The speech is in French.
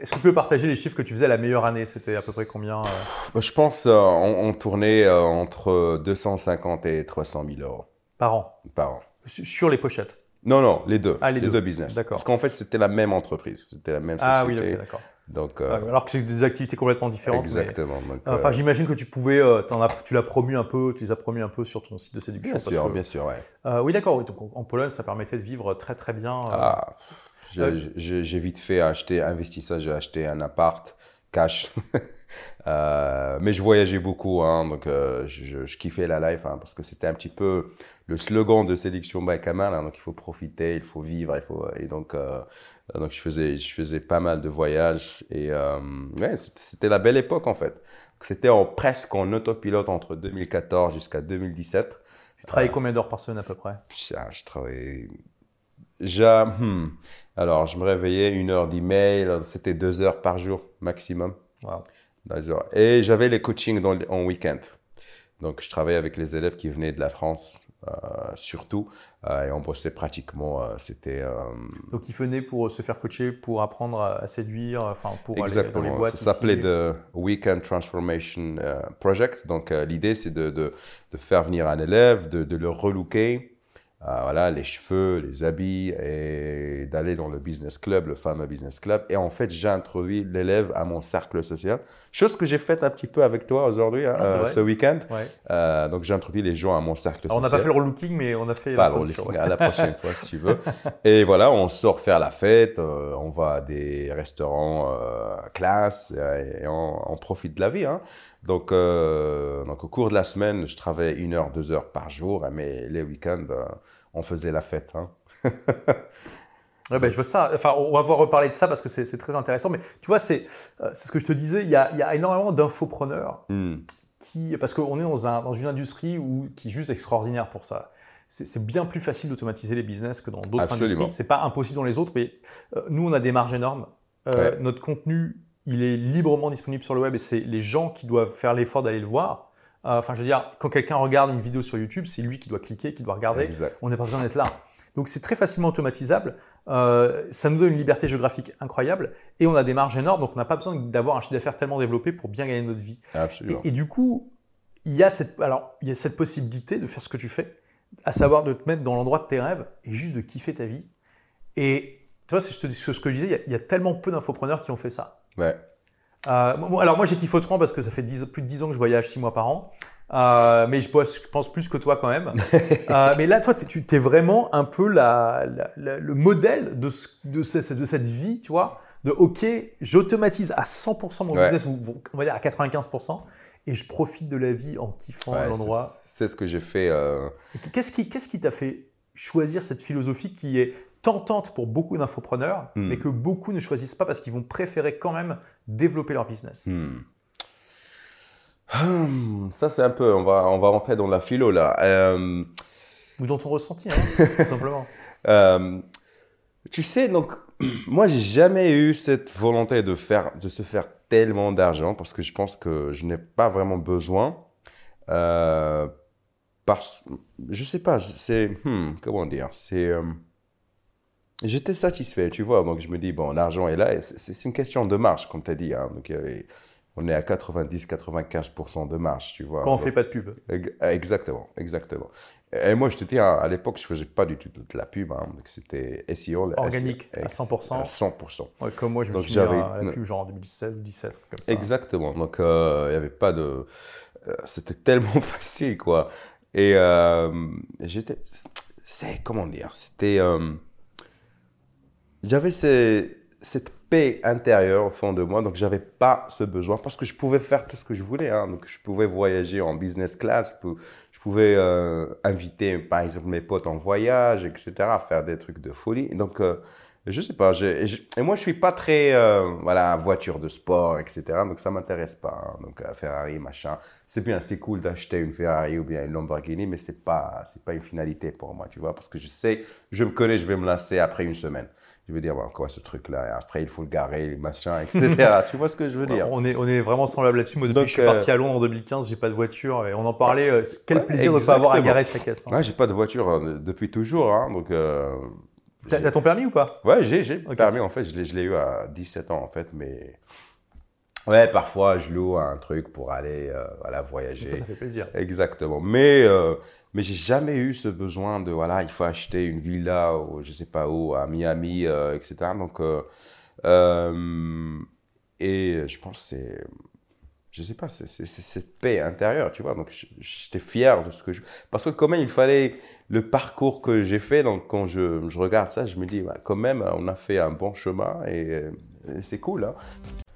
est-ce que tu peux partager les chiffres que tu faisais la meilleure année? C'était à peu près combien euh? Bah, Je pense euh, on, on tournait euh, entre 250 et 300 000 euros par an? Par an. Su- sur les pochettes? Non, non, les deux. Ah, les deux. business. D'accord. Parce qu'en fait, c'était la même entreprise. C'était la même société. Ah oui, ok, d'accord. Donc, euh, Alors que c'est des activités complètement différentes. mais- exactement. Donc, Enfin, euh, j'imagine que tu pouvais, as- tu l'as promu un peu, tu les as promus un peu sur ton site de séduction. bien parce sûr, que- bien sûr, ouais. Oui, d'accord. oui, donc en Pologne, ça permettait de vivre très très bien. Ah, j'ai- Euh, j'ai vite fait acheter, investi ça, j'ai acheté un appart cash. Euh, mais je voyageais beaucoup, hein, donc euh, je, kiffais la life, hein, parce que c'était un petit peu le slogan de sélection by Kamal, hein, donc il faut profiter, il faut vivre, il faut et donc euh, donc je faisais je faisais pas mal de voyages et ouais, c'était c'était la belle époque en fait. C'était en presque en autopilote entre 2014 jusqu'à 2017. Tu travaillais combien d'heures par semaine à peu près? Putain, je travaillais. Hmm. Alors, je me réveillais une heure d'email, c'était deux heures par jour maximum. Wow. Et j'avais les coachings dans en week-end. Donc, je travaillais avec les élèves qui venaient de la France, euh, surtout. Euh, et on bossait pratiquement. euh, c'était. Donc ils venaient pour se faire coacher, pour apprendre à, à séduire, enfin pour aller dans les Exactement. boîtes. Ça s'appelait. The Weekend Transformation Project. Donc, l'idée, c'est de, de, de faire venir un élève, de, de le relooker, voilà, les cheveux, les habits, et d'aller dans le business club, le fameux business club. Et en fait, j'ai introduit l'élève à mon cercle social. Chose que j'ai faite un petit peu avec toi aujourd'hui, hein, Ah, euh, ce week-end. Ouais. Euh, donc, j'ai introduit les gens à mon cercle Alors on n'a social. pas fait le relooking, mais on a fait Pas le ouais. à la prochaine fois si tu veux. Et voilà, on sort faire la fête, euh, on va à des restaurants classe et on, on profite de la vie. hein. Donc, euh, donc au cours de la semaine, je travaillais une heure, deux heures par jour, hein, mais les week-ends, euh, on faisait la fête. hein. Ouais, ben, je vois ça. Enfin, on va pouvoir reparler de ça parce que c'est très intéressant. Mais tu vois, c'est euh, ce que je te disais. Il y a, il y a énormément d'infopreneurs Hmm. qui, parce qu'on est dans, un, dans une industrie où, qui est juste extraordinaire pour ça. C'est bien plus facile d'automatiser les business que dans d'autres industries. C'est pas impossible dans les autres, mais euh, nous, on a des marges énormes. Euh, Ouais. Notre contenu, il est librement disponible sur le web et c'est les gens qui doivent faire l'effort d'aller le voir. Euh, Enfin, je veux dire, quand quelqu'un regarde une vidéo sur YouTube, c'est lui qui doit cliquer, qui doit regarder. Exact. On n'a pas besoin d'être là. Donc c'est très facilement automatisable. Euh, ça nous donne une liberté géographique incroyable et on a des marges énormes. Donc on n'a pas besoin d'avoir un chiffre d'affaires tellement développé pour bien gagner notre vie. Absolument. Et, et du coup, il y, a cette, alors, il y a cette possibilité de faire ce que tu fais, à savoir de te mettre dans l'endroit de tes rêves et juste de kiffer ta vie. Et tu vois, c'est ce que ce que je disais, il y a, il y a tellement peu d'infopreneurs qui ont fait ça. Ouais. Euh, bon, alors moi j'ai Kiffotron parce que ça fait 10 plus de 10 ans que je voyage 6 mois par an. Euh, mais je pense, je pense plus que toi quand même. Euh, mais là, toi, tu es vraiment un peu la, la- la- le modèle de, ce- de, ce- de cette vie, tu vois, de OK, j'automatise à 100% mon Ouais. business, ou on va dire à 95%, et je profite de la vie en kiffant Ouais, l'endroit. c'est- ce que j'ai fait. Et Qu'est-ce qui qu'est-ce qui t'a fait choisir cette philosophie qui est tentante pour beaucoup d'infopreneurs, Hmm. mais que beaucoup ne choisissent pas parce qu'ils vont préférer quand même développer leur business hmm. Hmm, Ça, c'est un peu. On va, on va rentrer dans la philo là. Euh, Ou dans ton ressenti, hein, tout simplement. Euh, tu sais, donc, moi, j'ai jamais eu cette volonté de, faire, de se faire tellement d'argent parce que je pense que je n'ai pas vraiment besoin. Euh, parce, je sais pas, c'est, hmm, comment dire, c'est, euh, j'étais satisfait, tu vois, donc je me dis, bon, l'argent est là, c'est une question de marge, comme tu as dit, hein, donc, euh, on est à 90-95% de marge, tu vois. Quand on Donc, fait pas de pub. Ex- Exactement, exactement. Et moi, je te dis, à à l'époque, je faisais pas du tout de la pub. hein. Donc, c'était SEO. Organique, SEO, à 100%. À 100%. Ouais, comme moi, je me Donc suis mis à la pub genre en 2016 ou 2017, comme ça. Exactement. Donc, euh, il n'y avait pas de. euh, C'était tellement facile, quoi. Et euh, j'étais. C'est. Comment dire C'était. euh, J'avais cette paix intérieure au fond de moi, donc j'avais pas ce besoin parce que je pouvais faire tout ce que je voulais. hein. Donc, je pouvais voyager en business class, je pou- je pouvais euh, inviter, par exemple, mes potes en voyage, etc., faire des trucs de folie. Donc, euh, je sais pas. Et, moi, je suis pas très, euh, voilà, voiture de sport, etc. Donc, ça m'intéresse pas. hein. Donc, euh, Ferrari, machin. C'est bien, c'est cool d'acheter une Ferrari ou bien une Lamborghini, mais c'est pas, pas une finalité pour moi, tu vois, parce que je sais, je me connais, je vais me lasser après une semaine. Je veux dire, bon, quoi, ce truc-là, et après, il faut le garer, machin, etc. tu vois ce que je veux dire? On est, on est vraiment semblable là-dessus. Moi, depuis Donc, que je suis euh, parti à Londres en 2015, j'ai pas de voiture et on en parlait. euh, Quel Ouais, plaisir de ne pas avoir à garer sa caisse. hein. Ouais, j'ai pas de voiture euh, depuis toujours, hein, donc euh, T'as ton permis ou pas? Ouais, j'ai, j'ai permis, en fait, je l'ai, je l'ai eu à 17 ans, en fait, mais... Ouais, parfois, je loue un truc pour aller, euh, voilà, voyager. Ça, ça fait plaisir. Exactement. Mais, euh, mais j'ai jamais eu ce besoin de, voilà, il faut acheter une villa, ou je sais pas où, à Miami, euh, etc. Donc, euh, et je pense que c'est, je sais pas, c'est cette paix intérieure, tu vois. Donc, j'étais fier de ce que je... Parce que quand même, il fallait le parcours que j'ai fait. Donc, quand je, je regarde ça, je me dis, bah, quand même, on a fait un bon chemin et, et c'est cool, hein.